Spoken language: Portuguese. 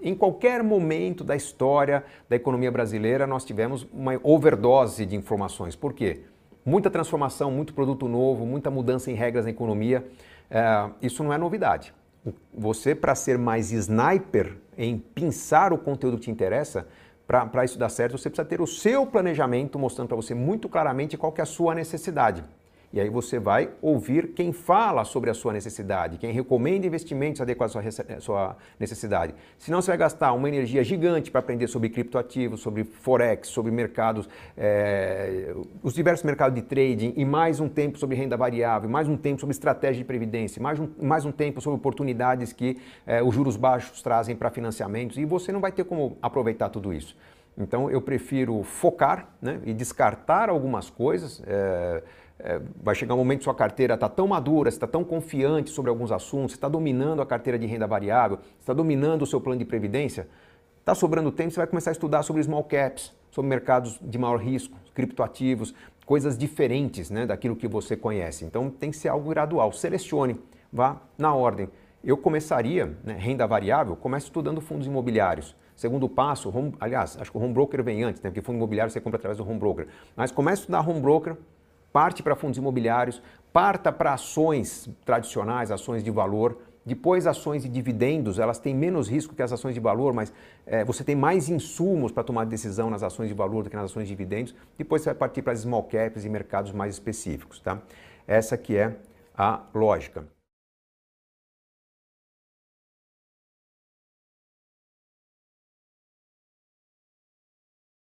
Em qualquer momento da história da economia brasileira, nós tivemos uma overdose de informações. Por quê? Muita transformação, muito produto novo, muita mudança em regras na economia. É, isso não é novidade. Você, para ser mais sniper em pensar o conteúdo que te interessa, para isso dar certo, você precisa ter o seu planejamento mostrando para você muito claramente qual que é a sua necessidade. E aí você vai ouvir quem fala sobre a sua necessidade, quem recomenda investimentos adequados à sua necessidade. Senão você vai gastar uma energia gigante para aprender sobre criptoativos, sobre forex, sobre mercados, é, os diversos mercados de trading, e mais um tempo sobre renda variável, mais um tempo sobre estratégia de previdência, mais um, mais um tempo sobre oportunidades que é, os juros baixos trazem para financiamentos, e você não vai ter como aproveitar tudo isso. Então eu prefiro focar né, e descartar algumas coisas. É, é, vai chegar um momento que sua carteira está tão madura, está tão confiante sobre alguns assuntos, está dominando a carteira de renda variável, está dominando o seu plano de previdência, está sobrando tempo, você vai começar a estudar sobre small caps, sobre mercados de maior risco, criptoativos, coisas diferentes né, daquilo que você conhece. Então tem que ser algo gradual. Selecione, vá na ordem. Eu começaria, né, renda variável, comece estudando fundos imobiliários. Segundo passo, home, aliás, acho que o home broker vem antes, né, porque fundo imobiliário você compra através do home broker. Mas comece a estudar home broker, parte para fundos imobiliários, parta para ações tradicionais, ações de valor, depois ações de dividendos, elas têm menos risco que as ações de valor, mas é, você tem mais insumos para tomar decisão nas ações de valor do que nas ações de dividendos. Depois você vai partir para as small caps e mercados mais específicos. Tá? Essa que é a lógica.